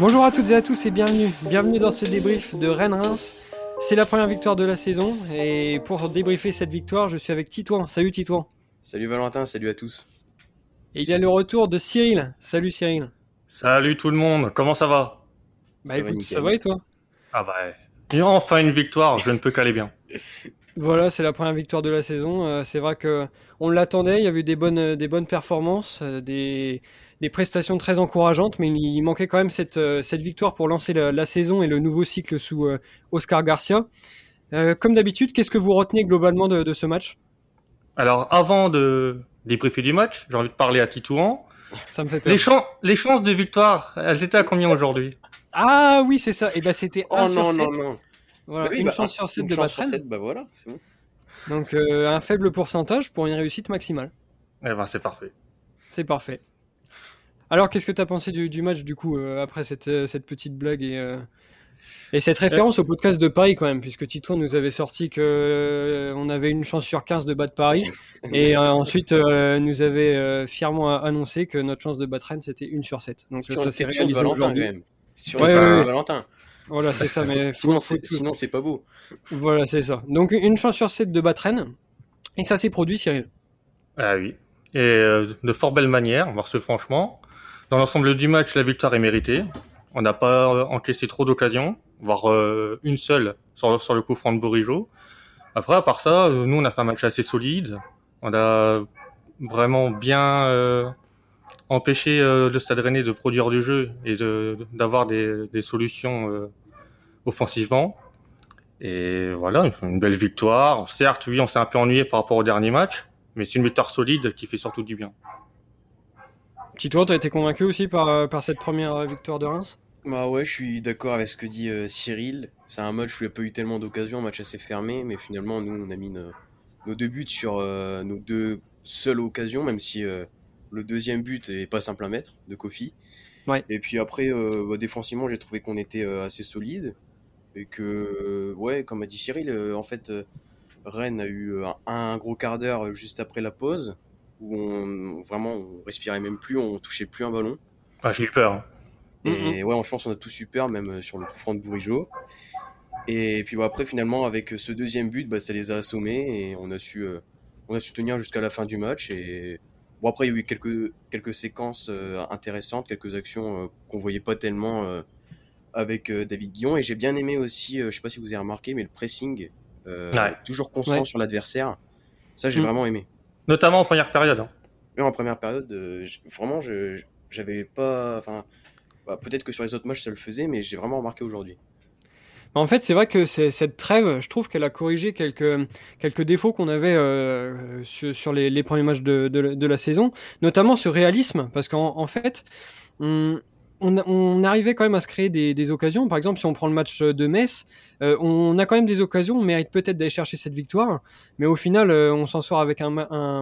Bonjour à toutes et à tous et bienvenue. Bienvenue dans ce débrief de Rennes-Reims. C'est la première victoire de la saison et pour débriefer cette victoire, je suis avec Titouan. Salut Titouan. Salut Valentin, salut à tous. Et il y a le retour de Cyril. Salut Cyril. Salut tout le monde, comment ça va? Bah ça écoute, va ça va et toi? Ah bah, et enfin une victoire, je ne peux qu'aller bien. Voilà, c'est la première victoire de la saison. Euh, c'est vrai que on l'attendait, il y a eu des bonnes, des bonnes performances, euh, des, des prestations très encourageantes, mais il manquait quand même cette, euh, cette victoire pour lancer la, saison et le nouveau cycle sous euh, Oscar Garcia. Euh, comme d'habitude, qu'est-ce que vous retenez globalement de, ce match? Alors, avant de débriefer du match, j'ai envie de parler à Titouan. Ça me fait peur. Les, les chances de victoire, elles étaient à combien aujourd'hui? Ah oui, c'est ça. Et eh ben c'était 1 oh, sur non, 7. Non, non. Voilà, bah une bah, chance sur 7 de battre. Bah voilà, c'est bon. Donc un faible pourcentage pour une réussite maximale. Eh ben c'est parfait. C'est parfait. Alors, qu'est-ce que tu as pensé du, match, du coup, euh, après cette, euh, cette, petite blague et, euh, et cette référence au podcast de Paris, quand même, puisque Tito nous avait sorti que on avait une chance sur 15 de battre Paris, et ensuite nous avait fièrement annoncé que notre chance de battre Rennes, c'était une sur 7. Donc ça s'est réalisé aujourd'hui. Sur ouais, Valentin. Voilà, c'est ça, mais sinon, c'est pas beau. Voilà, c'est ça. Donc une chance sur 7 de battre Rennes, et ça s'est produit, Cyril? Ah oui. Et de fort belle manière, voir ce franchement. Dans l'ensemble du match, la victoire est méritée. On n'a pas encaissé trop d'occasions, voire euh, une seule sur, sur, le coup franc de Borijo. Après, à part ça, euh, nous, on a fait un match assez solide. On a vraiment bien euh, empêché le Stade Rennais de produire du jeu et d'avoir des, des, solutions offensivement. Et voilà, une belle victoire. Certes, oui, on s'est un peu ennuyé par rapport au dernier match, mais c'est une victoire solide qui fait surtout du bien. Tito, tu as été convaincu aussi par, euh, par cette première euh, victoire de Reims? Bah ouais, je suis d'accord avec ce que dit euh, Cyril. C'est un match où il n'y a pas eu tellement d'occasions, un match assez fermé, mais finalement, nous, on a mis nos, deux buts sur nos deux seules occasions, même si le deuxième but est pas simple à mettre, de Kofi. Ouais. Et puis après, bah, défensivement, j'ai trouvé qu'on était assez solide. Et que, ouais, comme a dit Cyril, en fait, Rennes a eu un gros quart d'heure juste après la pause où on vraiment on respirait même plus, on touchait plus un ballon. Ah, j'ai eu peur. Hein. Et mm-hmm. ouais, je pense qu'on a tous eu peur, même euh, sur le coup franc de Bourigeau. Et puis bon, après, finalement, avec ce deuxième but, bah, ça les a assommés et on a su, euh, on a su tenir jusqu'à la fin du match. Et bon, après, il y a eu quelques, quelques séquences euh, intéressantes, quelques actions qu'on voyait pas tellement avec David Guillon. Et j'ai bien aimé aussi, je sais pas si vous avez remarqué, mais le pressing, toujours constant sur l'adversaire. Ça, j'ai mm. vraiment aimé. Notamment en première période. Hein. en première période, euh, vraiment, je j'avais pas. Enfin, bah, peut-être que sur les autres matchs ça le faisait, mais j'ai vraiment remarqué aujourd'hui. En fait, c'est vrai que cette trêve, je trouve qu'elle a corrigé quelques, quelques défauts qu'on avait euh, sur, les, premiers matchs de, de, la saison, notamment ce réalisme, parce qu'en en fait, on, on, arrivait quand même à se créer des, occasions. Par exemple, si on prend le match de Metz, euh, on a quand même des occasions, on mérite peut-être d'aller chercher cette victoire, mais au final, euh, on s'en sort avec un,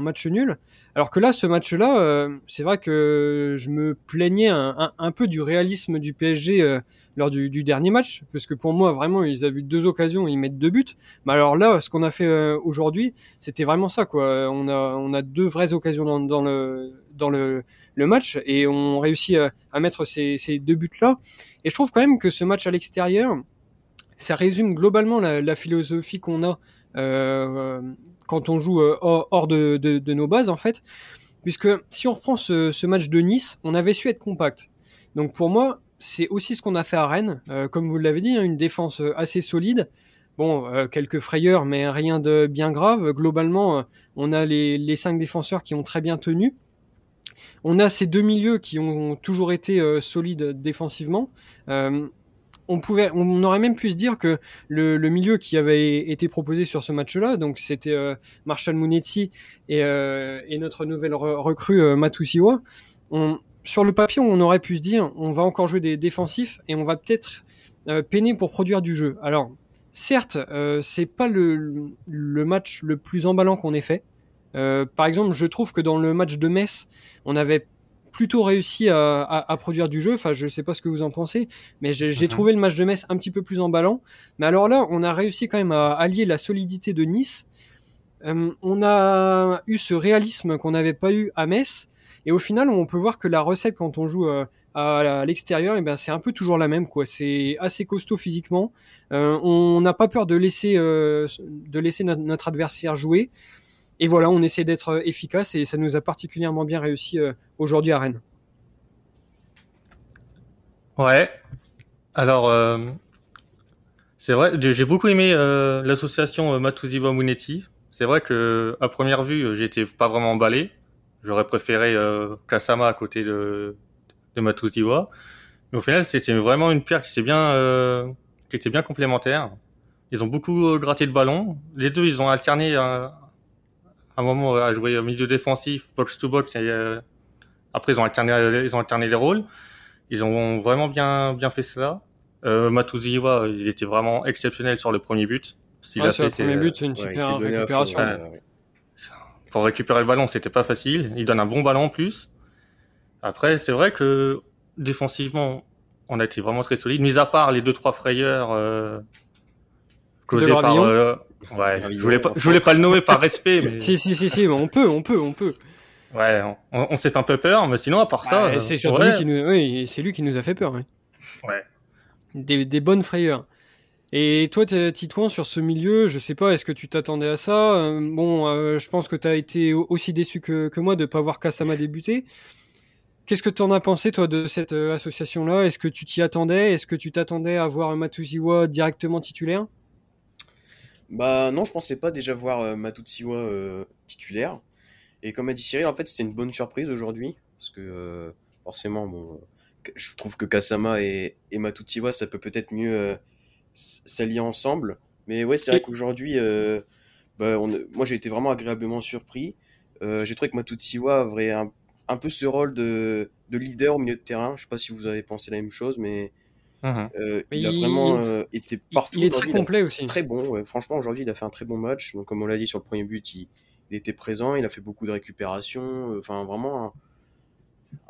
match nul. Alors que là, ce match-là, euh, c'est vrai que je me plaignais un, peu du réalisme du PSG lors du, dernier match, parce que pour moi, vraiment, ils avaient vu deux occasions, ils mettent deux buts. Mais alors là, ce qu'on a fait aujourd'hui, c'était vraiment ça, quoi. On a, deux vraies occasions dans, le, match et on réussit à, mettre ces, deux buts-là. Et je trouve quand même que ce match à l'extérieur, ça résume globalement la, philosophie qu'on a euh, quand on joue euh, hors de, nos bases en fait. Puisque si on reprend ce, match de Nice, on avait su être compact. Donc pour moi, c'est aussi ce qu'on a fait à Rennes. Euh, comme vous l'avez dit, hein, une défense assez solide. Bon, quelques frayeurs, mais rien de bien grave. Globalement, on a les, les cinq défenseurs qui ont très bien tenu. On a ces deux milieux qui ont toujours été euh, solides défensivement. Euh, on pouvait, on aurait même pu se dire que le, milieu qui avait été proposé sur ce match-là, donc c'était euh, Marshall Munetsi et, notre nouvelle recrue Matusiwa, sur le papier, on aurait pu se dire, on va encore jouer des défensifs et on va peut-être peiner pour produire du jeu. Alors, certes, c'est pas le, le, match le plus emballant qu'on ait fait. Euh, par exemple, je trouve que dans le match de Metz, on avait plutôt réussi à, produire du jeu. Enfin, je sais pas ce que vous en pensez, mais j'ai mhm. trouvé le match de Metz un petit peu plus emballant. Mais alors là, on a réussi quand même à allier la solidité de Nice. Euh, on a eu ce réalisme qu'on n'avait pas eu à Metz. Et au final, on peut voir que la recette quand on joue euh, à, l'extérieur, et ben c'est un peu toujours la même quoi. C'est assez costaud physiquement. Euh, on n'a pas peur de laisser euh, de laisser notre, adversaire jouer. Et voilà, on essaie d'être efficace et ça nous a particulièrement bien réussi aujourd'hui à Rennes. Ouais. Alors, c'est vrai, j'ai beaucoup aimé l'association Matuziwa Munetti. C'est vrai que à première vue, j'étais pas vraiment emballé. J'aurais préféré Kasama à côté de, de Matuziwa. Mais au final, c'était vraiment une paire qui s'est bien, euh, qui était bien complémentaire. Ils ont beaucoup euh, gratté de ballon. Les deux, ils ont alterné un, un moment à jouer au milieu défensif, box to box. Et, euh, après, ils ont alterné, ils ont alterné les rôles. Ils ont vraiment bien, bien fait cela. Euh, Matuziwa, il était vraiment exceptionnel sur le premier but. S'il a fait, le premier but, c'est une super récupération. Pour récupérer le ballon, c'était pas facile. Il donne un bon ballon en plus. Après, c'est vrai que défensivement, on a été vraiment très solide, mis à part les deux trois frayeurs euh, causées par. Euh, ouais, je voulais pas, je voulais pas le nommer par respect. Mais... si si si si, on peut, on peut, on peut. Ouais, on, s'est fait un peu peur, mais sinon à part ça, euh, c'est surtout lui qui nous, oui, c'est lui qui nous a fait peur. Ouais. ouais. Des, des bonnes frayeurs. Et toi, Titouan, sur ce milieu, je sais pas, est-ce que tu t'attendais à ça? Bon, je pense que tu as été aussi déçu que, moi de pas voir Kasama débuter. Qu'est-ce que tu en as pensé, toi, de cette euh, association-là? Est-ce que tu t'y attendais? Est-ce que tu t'attendais à voir Matuziwa directement titulaire? Bah non, je pensais pas déjà voir euh, Matuziwa euh, titulaire. Et comme a dit Cyril, en fait, c'était une bonne surprise aujourd'hui. Parce que forcément, bon, je trouve que Kasama et, et Matuziwa, ça peut peut-être mieux s'allier ensemble. Mais ouais, c'est vrai qu'aujourd'hui, bah, moi j'ai été vraiment agréablement surpris. j'ai trouvé que Matuziwa avait un un peu ce rôle de, de, leader au milieu de terrain. Je sais pas si vous avez pensé la même chose, mais, mhm. euh, il, a vraiment euh, été partout. Il est très complet aussi. Très bon. Franchement, aujourd'hui, il a fait un très bon match. Donc, comme on l'a dit sur le premier but, il, était présent. Il a fait beaucoup de récupération. Euh, enfin, vraiment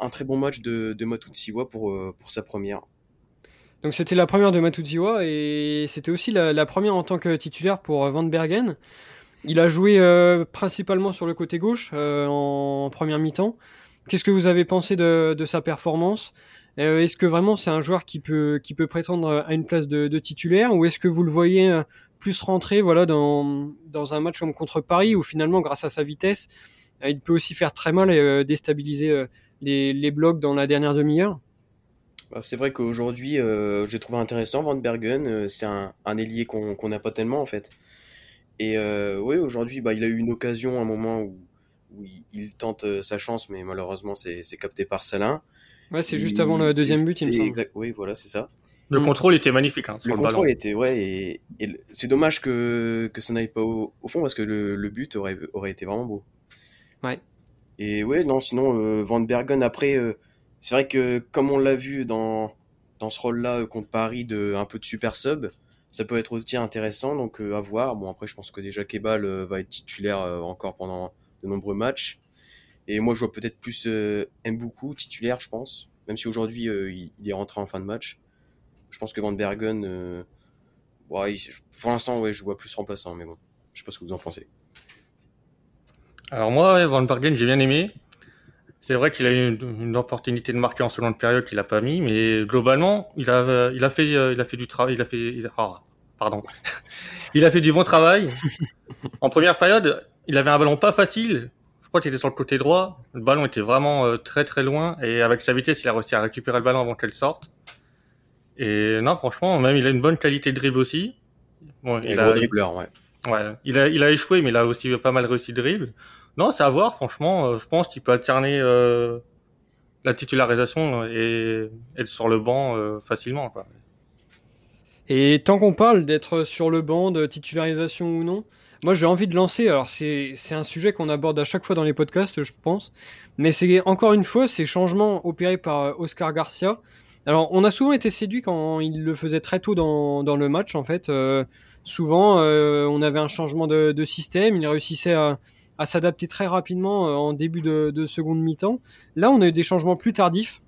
un, très bon match de, de Matutsiwa pour, pour sa première. Donc c'était la première de Matuziwa et c'était aussi la, première en tant que titulaire pour Van Bergen. Il a joué principalement sur le côté gauche en première mi-temps. Qu'est-ce que vous avez pensé de, sa performance? Euh, Est-ce que vraiment c'est un joueur qui peut, qui peut prétendre à une place de, titulaire? Ou est-ce que vous le voyez euh, plus rentrer voilà, dans, dans un match comme contre Paris où finalement grâce à sa vitesse euh, il peut aussi faire très mal et déstabiliser les, les blocs dans la dernière demi-heure? C'est vrai qu'aujourd'hui, j'ai trouvé intéressant Van Bergen. c'est un, un ailier qu'on n'a pas tellement en fait. Et oui, aujourd'hui, bah, il a eu une occasion, un moment où où il, tente euh, sa chance, mais malheureusement c'est capté par Salin. Ouais, c'est juste avant le deuxième but, il me semble. Exact, oui, voilà, c'est ça. Le contrôle était magnifique. Hein, le, contrôle était, ouais, et, c'est dommage que, que ça n'aille pas au, fond parce que le, le, but aurait, aurait été vraiment beau. Ouais. Et ouais, non, sinon, euh, Van Bergen, après, euh, c'est vrai que comme on l'a vu dans, dans ce rôle-là contre Paris, de un peu de super sub, ça peut être aussi intéressant, donc à voir. Bon, après, je pense que déjà Kebal va être titulaire encore pendant de nombreux matchs. Et moi, je vois peut-être plus euh, Mboukou titulaire, je pense. Même si aujourd'hui, euh, il, est rentré en fin de match. Je pense que Van Bergen, euh, ouais, pour l'instant, ouais, je vois plus remplaçant. Mais bon, je sais pas ce que vous en pensez. Alors moi, Van Bergen, j'ai bien aimé. C'est vrai qu'il a eu une, opportunité de marquer en seconde période qu'il a pas mis, mais globalement, il a, il a fait, il a fait du travail, il a fait, ah, pardon, il a fait du bon travail. en première période, il avait un ballon pas facile. Je crois qu'il était sur le côté droit. Le ballon était vraiment euh, très très loin et avec sa vitesse, il a réussi à récupérer le ballon avant qu'elle sorte. Et non, franchement, même il a une bonne qualité de dribble aussi. Bon, il, a dribbleur, ouais. Ouais, il a échoué, mais il a aussi pas mal réussi de dribble. Non, c'est à voir. Franchement, euh, je pense qu'il peut alterner euh, la titularisation et être sur le banc facilement. Quoi. Et tant qu'on parle d'être sur le banc, de titularisation ou non, moi, j'ai envie de lancer. Alors, c'est un sujet qu'on aborde à chaque fois dans les podcasts, je pense. Mais c'est encore une fois ces changements opérés par euh, Oscar Garcia. Alors, on a souvent été séduit quand il le faisait très tôt dans, le match, en fait. Euh, souvent, euh, on avait un changement de, de, système. Il réussissait à, à s'adapter très rapidement en début de, de seconde mi-temps. Là, on a eu des changements plus tardifs.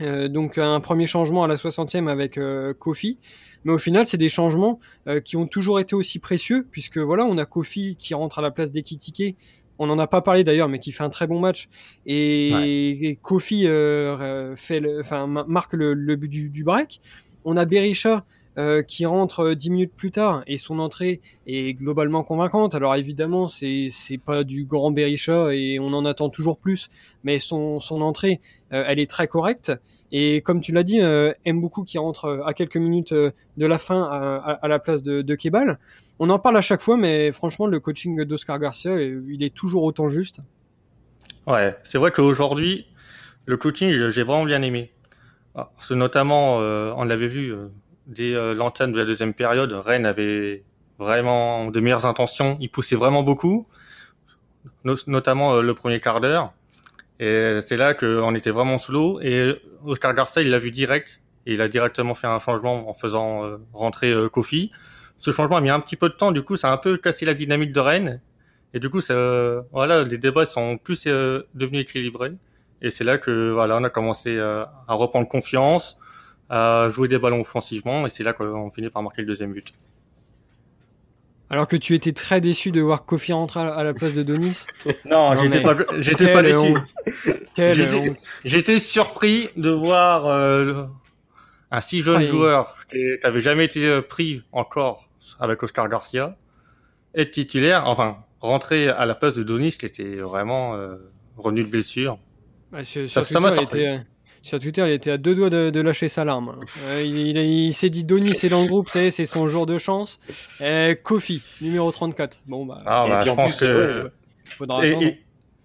donc, un premier changement à la 60e avec Kofi. Mais au final, c'est des changements euh, qui ont toujours été aussi précieux, puisque voilà, on a Kofi qui rentre à la place d'Ekitike, on n'en a pas parlé d'ailleurs, mais qui fait un très bon match. Et, Kofi euh, fait le, enfin, marque le, but du, du, break. On a Berisha euh, qui rentre dix minutes plus tard et son entrée est globalement convaincante. Alors évidemment, c'est c'est pas du grand Berisha et on en attend toujours plus, mais son entrée, euh, elle est très correcte. Et comme tu l'as dit, euh, beaucoup qui rentre à quelques minutes de la fin à, la place de, de Kebal. On en parle à chaque fois, mais franchement, le coaching d'Oscar Garcia, il est toujours autant juste. Ouais, c'est vrai qu'aujourd'hui, le coaching, j'ai vraiment bien aimé. Ah, parce notamment, on l'avait vu dès euh, l'antenne de la deuxième période, Rennes avait vraiment de meilleures intentions. Il poussait vraiment beaucoup, notamment euh, le premier quart d'heure. Et c'est là qu'on était vraiment sous l'eau. Et Oscar Garcia, il l'a vu direct. Et il a directement fait un changement en faisant euh, rentrer Kofi. Ce changement a mis un petit peu de temps. Du coup, ça a un peu cassé la dynamique de Rennes. Et du coup, ça, voilà, les débats sont plus devenus équilibrés. Et c'est là que voilà, on a commencé à reprendre confiance, à jouer des ballons offensivement et c'est là qu'on finit par marquer le deuxième but. Alors que tu étais très déçu de voir Kofi rentrer à la place de Donis. non, j'étais pas, j'étais pas déçu. J'étais surpris de voir euh, un si jeune joueur qui n'avait jamais été euh, pris encore avec Oscar Garcia être titulaire, enfin rentrer à la place de Donis qui était vraiment euh, revenu de blessure. ça m'a surpris sur Twitter, il était à deux doigts de, lâcher sa larme. Euh, il, s'est dit Donny, c'est dans le groupe, c'est son jour de chance. Euh, Kofi, numéro 34. Bon, bah, ah, bah je pense que. Faudra et,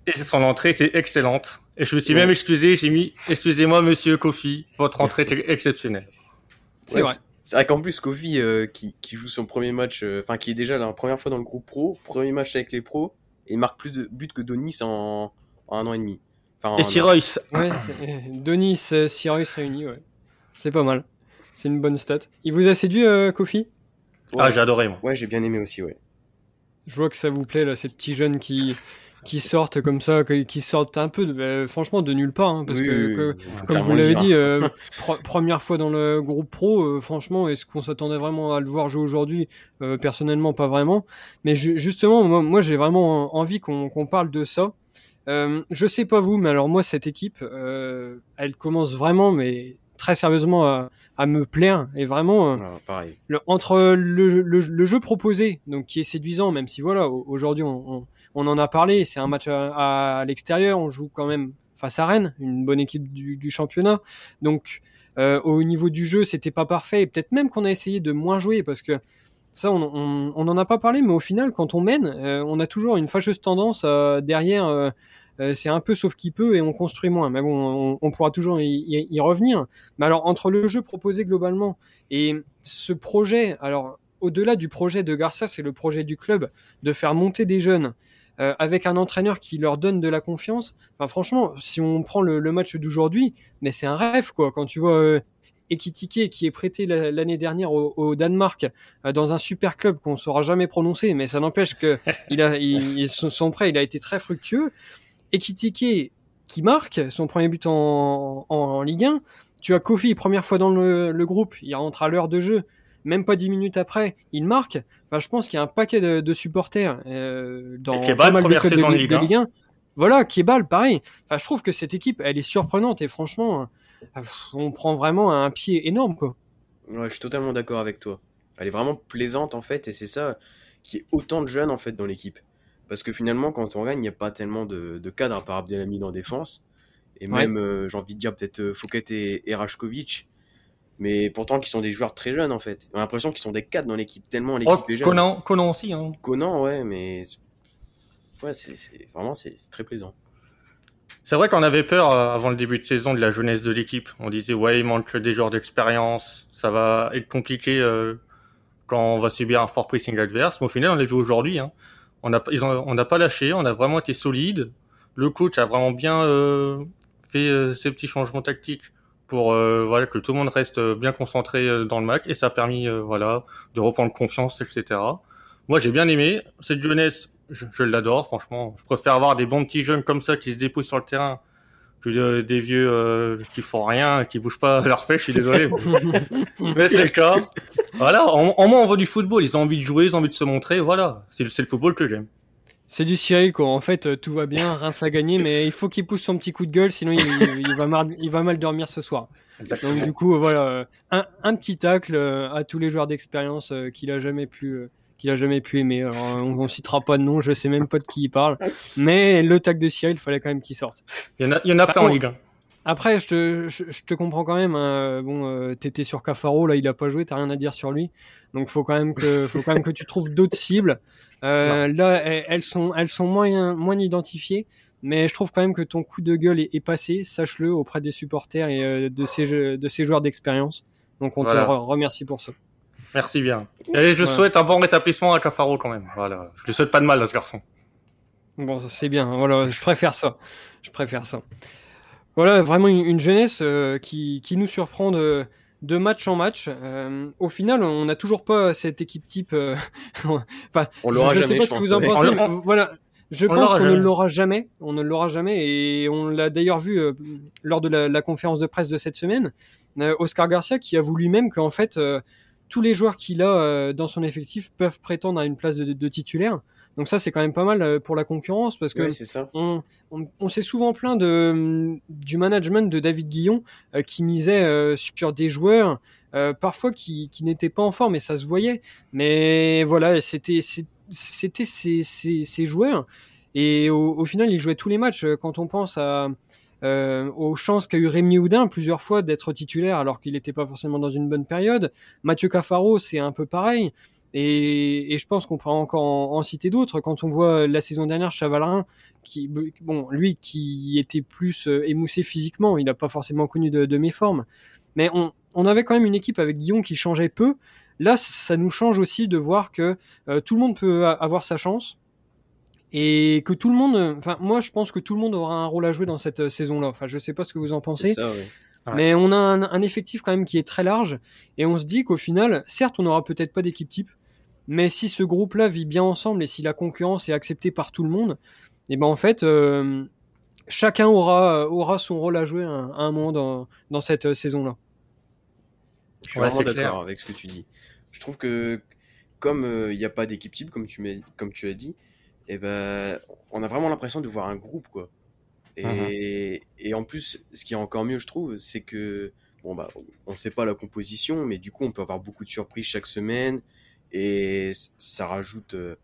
et, son entrée était excellente. Et je me suis même excusé, j'ai mis Excusez-moi, monsieur Kofi, votre entrée était exceptionnelle. C'est vrai. C'est vrai qu'en plus, Kofi, euh, qui, joue son premier match, enfin, qui est déjà la première fois dans le groupe pro, premier match avec les pros, et il marque plus de buts que Donis en, en un an et demi et Sirois. Ouais, Denis, euh, Sirois réunis, ouais. C'est pas mal. C'est une bonne stat. Il vous a séduit, euh, Kofi? Ah, j'ai adoré, moi. Ouais, j'ai bien aimé aussi, ouais. Je vois que ça vous plaît, là, ces petits jeunes qui, qui sortent comme ça, qui sortent un peu, de, bah, franchement, de nulle part. Hein, parce que, comme vous l'avez dit, euh, première fois dans le groupe pro, franchement, est-ce qu'on s'attendait vraiment à le voir jouer aujourd'hui? Personnellement, pas vraiment. Mais justement, moi, j'ai vraiment envie qu'on parle de ça. Euh, je sais pas vous, mais alors moi cette équipe, euh, elle commence vraiment, mais très sérieusement à, à me plaire. Et vraiment euh, ah. Le, entre le, le, le, jeu proposé, donc qui est séduisant, même si voilà aujourd'hui on, on, on, en a parlé, c'est un match à, à, l'extérieur, on joue quand même face à Rennes, une bonne équipe du, du championnat, donc au niveau du jeu c'était pas parfait, et peut-être même qu'on a essayé de moins jouer parce que ça, on, on, on, en a pas parlé, mais au final, quand on mène, euh, on a toujours une fâcheuse tendance euh, derrière. Euh, c'est un peu sauf qui peut et on construit moins. Mais bon, on, pourra toujours y, revenir. Mais alors, entre le jeu proposé globalement et ce projet, alors au-delà du projet de Garcia, c'est le projet du club de faire monter des jeunes avec un entraîneur qui leur donne de la confiance. Franchement, si on prend le, le match d'aujourd'hui, mais c'est un rêve quoi. Quand tu vois Ekitike qui est prêté l'année dernière au, Danemark euh, dans un super club qu'on saura jamais prononcer, mais ça n'empêche que il a, il, son prêt, il a été très fructueux. Ekitike qui marque son premier but en, en, Ligue 1. Tu as Kofi, première fois dans le, groupe, il rentre à l'heure de jeu. Même pas dix minutes après, il marque. Enfin, je pense qu'il y a un paquet de, supporters euh, dans pas mal de clubs de, de, Ligue 1. Voilà, Kebal, pareil. Enfin, je trouve que cette équipe, elle est surprenante et franchement, on prend vraiment un pied énorme, quoi. Ouais, je suis totalement d'accord avec toi. Elle est vraiment plaisante, en fait, et c'est ça qui est autant de jeunes, en fait, dans l'équipe. Parce que finalement, quand on gagne, il n'y a pas tellement de, de cadres par Abdelhamid en défense. Et même, euh, j'ai envie de dire peut-être euh, Fouquet et, et Mais pourtant, qui sont des joueurs très jeunes, en fait. On a l'impression qu'ils sont des cadres dans l'équipe, tellement l'équipe oh, est jeune. Conan, Conan aussi. Hein. Conan, ouais, mais... Ouais, c'est vraiment, c'est très plaisant. C'est vrai qu'on avait peur euh, avant le début de saison de la jeunesse de l'équipe. On disait ouais, il manque des joueurs d'expérience, ça va être compliqué euh, quand on va subir un fort pressing adverse. Mais au final, on l'a vu aujourd'hui. Hein. On n'a on n'a pas lâché, on a vraiment été solide. Le coach a vraiment bien euh, fait ses petits changements tactiques pour voilà que tout le monde reste bien concentré dans le match et ça a permis voilà de reprendre confiance, etc. Moi, j'ai bien aimé cette jeunesse je, l'adore, franchement. Je préfère avoir des bons petits jeunes comme ça qui se dépouillent sur le terrain que des vieux euh, qui font rien, qui bougent pas leur fait, je suis désolé. mais c'est le cas. Voilà, en, moins on voit du football, ils ont envie de jouer, ils ont envie de se montrer, voilà. C'est le football que j'aime. C'est du Cyril quoi. En fait, euh, tout va bien, Reims a gagné, mais il faut qu'il pousse son petit coup de gueule, sinon il, il va, mal, il va mal dormir ce soir. Donc du coup, voilà, euh, un, un petit tacle à tous les joueurs d'expérience qu'il a jamais pu, qu'il a jamais pu aimer. Alors, on, on, citera pas de nom, je sais même pas de qui il parle, mais le tacle de Cyril, il fallait quand même qu'il sorte. Il y en a, il y en a plein en Ligue 1. Après, je te, je, je te comprends quand même. Hein. Bon, euh, t'étais sur Cafaro, là, il a pas joué, t'as rien à dire sur lui. Donc, faut quand même que, faut quand même que tu trouves d'autres cibles. Euh, là, elles sont, elles sont moins, moins identifiées. Mais je trouve quand même que ton coup de gueule est, est passé, sache-le, auprès des supporters et euh, de ces, de ces joueurs d'expérience. Donc, on voilà. te remercie pour ça. Merci bien. Et je ouais. souhaite un bon rétablissement à Cafaro quand même. Voilà. Je lui souhaite pas de mal à ce garçon. Bon, c'est bien. Voilà, je préfère ça. Je préfère ça. Voilà, vraiment une, une jeunesse euh, qui, qui, nous surprend de, de match en match. Euh, au final, on n'a toujours pas cette équipe type. Euh, enfin, on l'aura jamais. Je sais pas ce que vous en pensez. Voilà, je pense qu'on ne l'aura jamais. On ne l'aura jamais, et on l'a d'ailleurs vu euh, lors de la, la, conférence de presse de cette semaine. Euh, Oscar Garcia qui avoue lui-même qu'en fait, euh, tous les joueurs qu'il a dans son effectif peuvent prétendre à une place de, titulaire. Donc ça, c'est quand même pas mal euh, pour la concurrence parce que oui, on, on, on s'est souvent plaint de, du management de David Guillon euh, qui misait euh, sur des joueurs euh, parfois qui, qui n'étaient pas en forme et ça se voyait. Mais voilà, c'était c'était ces, ces, ces, joueurs et au, au, final, ils jouaient tous les matchs. Quand on pense à euh, aux chances qu'a eu Rémi Houdin plusieurs fois d'être titulaire alors qu'il n'était pas forcément dans une bonne période. Mathieu Cafaro, c'est un peu pareil. Et, et, je pense qu'on pourra encore en, citer d'autres. Quand on voit la saison dernière Chavalerin, qui, bon, lui qui était plus euh, émoussé physiquement, il n'a pas forcément connu de, de méformes. Mais on, on, avait quand même une équipe avec Guillaume qui changeait peu. Là, ça nous change aussi de voir que euh, tout le monde peut avoir sa chance et que tout le monde, enfin moi je pense que tout le monde aura un rôle à jouer dans cette euh, saison-là. Enfin, je sais pas ce que vous en pensez. Ça, oui. Mais on a un, un, effectif quand même qui est très large et on se dit qu'au final, certes, on n'aura peut-être pas d'équipe type, mais si ce groupe-là vit bien ensemble et si la concurrence est acceptée par tout le monde, et eh ben en fait, euh, chacun aura aura son rôle à jouer à un, à un moment dans, dans cette euh, saison-là. Je suis ouais, vraiment d'accord avec ce que tu dis. Je trouve que comme il euh, n'y a pas d'équipe type, comme tu, comme tu as dit, et eh ben, on a vraiment l'impression de voir un groupe, quoi. Et, uh -huh. et en plus, ce qui est encore mieux, je trouve, c'est que, bon, bah, on sait pas la composition, mais du coup, on peut avoir beaucoup de surprises chaque semaine, et ça rajoute. Euh,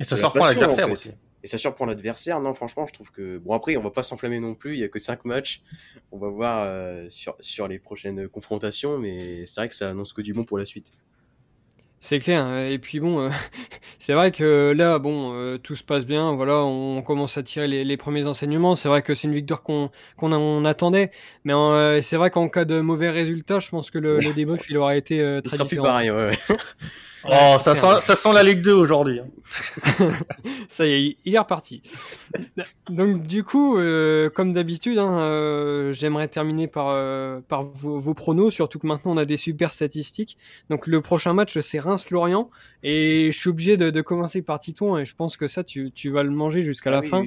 et ça surprend l'adversaire en fait. aussi. Et ça surprend l'adversaire. Non, franchement, je trouve que. Bon, après, on va pas s'enflammer non plus, il y a que 5 matchs. On va voir euh, sur, sur les prochaines confrontations, mais c'est vrai que ça annonce que du bon pour la suite. C'est clair. Et puis bon, euh, c'est vrai que là, bon, euh, tout se passe bien. Voilà, on, commence à tirer les, les premiers enseignements. C'est vrai que c'est une victoire qu'on qu'on on attendait, mais euh, c'est vrai qu'en cas de mauvais résultat, je pense que le, le débrief il aurait été euh, très il sera différent. plus pareil. Ouais, ouais. Oh, ça sent, ça sent la Ligue 2 aujourd'hui. Hein. ça y est, il est reparti. Donc du coup, euh, comme d'habitude, hein, euh, j'aimerais terminer par, euh, par vos, vos, pronos, surtout que maintenant on a des super statistiques. Donc le prochain match, c'est Reims-Lorient, et je suis obligé de, de, commencer par Titon, et je pense que ça, tu, tu vas le manger jusqu'à ah, la oui, fin.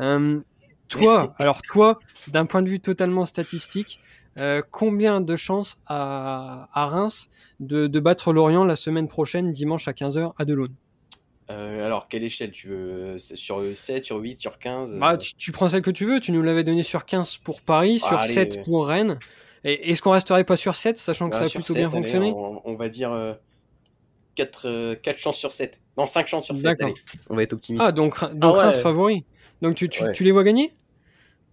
Oui. toi, alors toi, d'un point de vue totalement statistique, euh, combien de chances à, à Reims de, de, battre Lorient la semaine prochaine, dimanche à 15h à Delaune? Euh, alors, quelle échelle? Tu veux Sur 7, sur 8, sur 15 bah, tu, tu, prends celle que tu veux. Tu nous l'avais donné sur 15 pour Paris, ah, sur allez, 7 pour Rennes. Et est-ce qu'on resterait pas sur 7, sachant que bah, ça a plutôt 7, bien allez, fonctionné? on, on, va dire euh, 4, euh, 4 chances sur 7. Non, 5 chances sur 7. Allez, on va être optimiste. Ah, donc, donc ah, Reims favori. Donc tu, tu, ouais. tu, les vois gagner?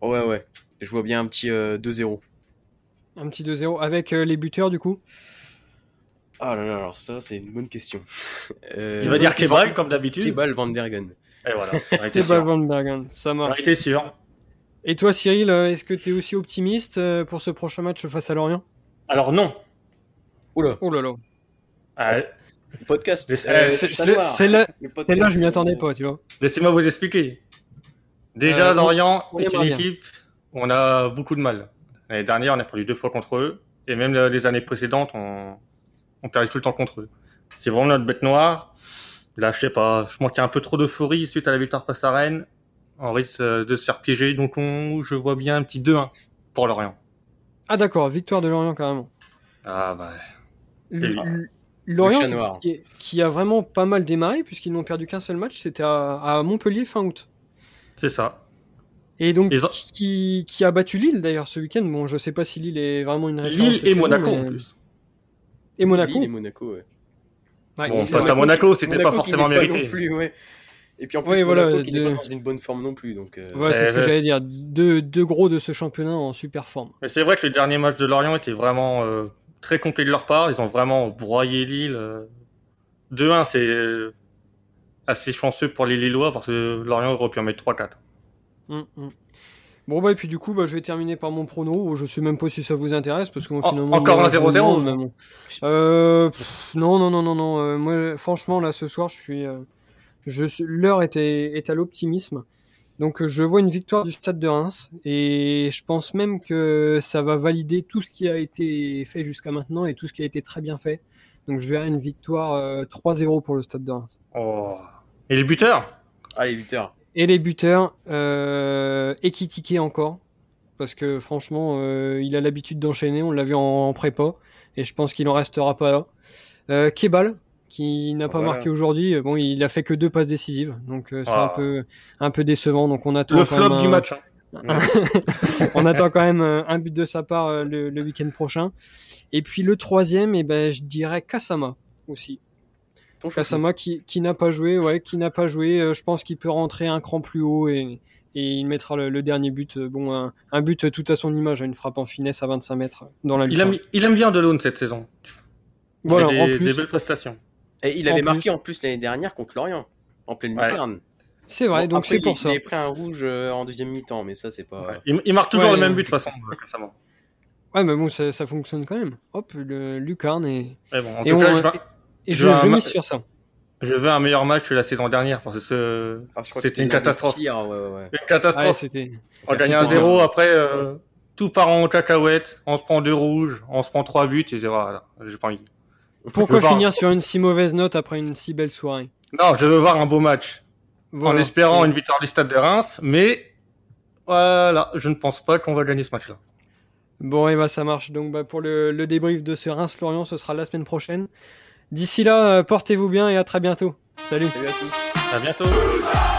Ouais, ouais. Je vois bien un petit 2-0. Un petit 2-0 avec euh, les buteurs du coup Ah là là, alors ça c'est une bonne question. euh, Il va dire Kebal comme d'habitude. Kebal Van Bergen. Et voilà. Kebal Van Bergen, ça marche. J'étais sûr. Et toi Cyril, euh, est-ce que tu es aussi optimiste euh, pour ce prochain match face à Lorient? Alors non. Oula. Oh là là. Ah, le podcast. Euh, c'est là, là, je m'y attendais pas, tu vois. Laissez-moi vous expliquer. Déjà, euh, Lorient est une équipe où on a beaucoup de mal. L'année dernière, on a perdu deux fois contre eux. Et même les années précédentes, on, on perdait tout le temps contre eux. C'est vraiment notre bête noire. Là, je sais pas, je manque un peu trop d'euphorie suite à la victoire face à Rennes. On risque de se faire piéger, donc on, je vois bien un petit 2-1 pour Lorient. Ah d'accord, victoire de Lorient carrément. Ah bah... Lorient, qui, qui a vraiment pas mal démarré, puisqu'ils n'ont perdu qu'un seul match, c'était à, à Montpellier fin août. C'est ça. Et donc, qui, qui a battu Lille d'ailleurs ce week-end? Bon, je sais pas si Lille est vraiment une référence. Lille et saison, Monaco mais- en plus. Et Monaco? Lille et Monaco, ouais. Ouais, Bon, face à Monaco, c'était pas qui forcément pas mérité. non plus, ouais. Et puis en plus, Ouais, Monaco voilà, qui de- n'est pas dans une bonne forme non plus. Donc, euh, Ouais, c'est Eh ce que j'allais dire. Deux, deux gros de ce championnat en super forme. Mais c'est vrai que le dernier match de Lorient était vraiment euh, très complet de leur part. Ils ont vraiment broyé Lille. euh. 2-1, c'est euh, assez chanceux pour les Lillois parce que Lorient aurait pu en mettre 3-4. Hum, hum. Bon bah et puis du coup bah, je vais terminer par mon prono. Je sais même pas si ça vous intéresse parce que moi, En- finalement encore un je me 0-0? demande, mais bon. Euh, pff, non non non non non. euh, moi franchement là ce soir je suis, euh, je l'heure est, est à l'optimisme. Donc euh, je vois une victoire du Stade de Reims et je pense même que ça va valider tout ce qui a été fait jusqu'à maintenant et tout ce qui a été très bien fait. Donc je verrai une victoire euh, 3-0 pour le Stade de Reims. Oh. Et les buteurs? Allez, 8 heures. Et les buteurs, euh, Ekitike encore, parce que franchement, euh, il a l'habitude d'enchaîner, on l'a vu en, en prépa, et je pense qu'il en restera pas là. Euh, Kebal, qui n'a pas Voilà. marqué aujourd'hui, bon, il a fait que deux passes décisives, donc euh, c'est Ah. un peu un peu décevant. Donc on attend Le quand flop même du match. hein. on attend quand même un but de sa part euh, le, le week-end prochain. Et puis le troisième, et ben je dirais Kasama aussi. Ton. Kasama qui, qui n'a pas joué, ouais, qui n'a pas joué. euh, je pense qu'il peut rentrer un cran plus haut et, et il mettra le, le dernier but. euh, Bon, un, un but tout à son image, une frappe en finesse à 25 mètres dans la Il aime, il aime bien Delon cette saison. Il Voilà, des, en des plus, belles prestations. Et il En avait plus- marqué en plus l'année dernière contre Lorient, en pleine Ouais. lucarne. c'est vrai, Bon, donc c'est pour il, ça. Il avait pris un rouge euh, en deuxième mi-temps, mais ça, c'est pas. Ouais. Il, il marque toujours Ouais, le même but de toute façon. récemment. Ouais, mais bon, ça, ça fonctionne quand même. Hop, le lucarne et, bon, en et, tout on- cas, je, vais- et je je, sur ça. je veux un meilleur match que la saison dernière parce que ce- Ah, C'était une catastrophe. ouais, ouais, ouais. une Ouais, catastrophe. c'était. on gagne un C'était- 0 après euh, tout part en cacahuète, on se prend deux rouges, on se prend trois buts et c'est voilà, j'ai pas envie. Pourquoi finir sur une si mauvaise note après une si belle soirée? Non, je veux voir un beau match Voilà. en espérant une victoire du Stade de Reims, mais voilà, je ne pense pas qu'on va gagner ce match-là. Bon, et bah ça marche. Donc bah, pour le, le débrief de ce Reims-Lorient, ce sera la semaine prochaine. D'ici là, euh, portez-vous bien et à très bientôt. Salut Salut à tous. À bientôt.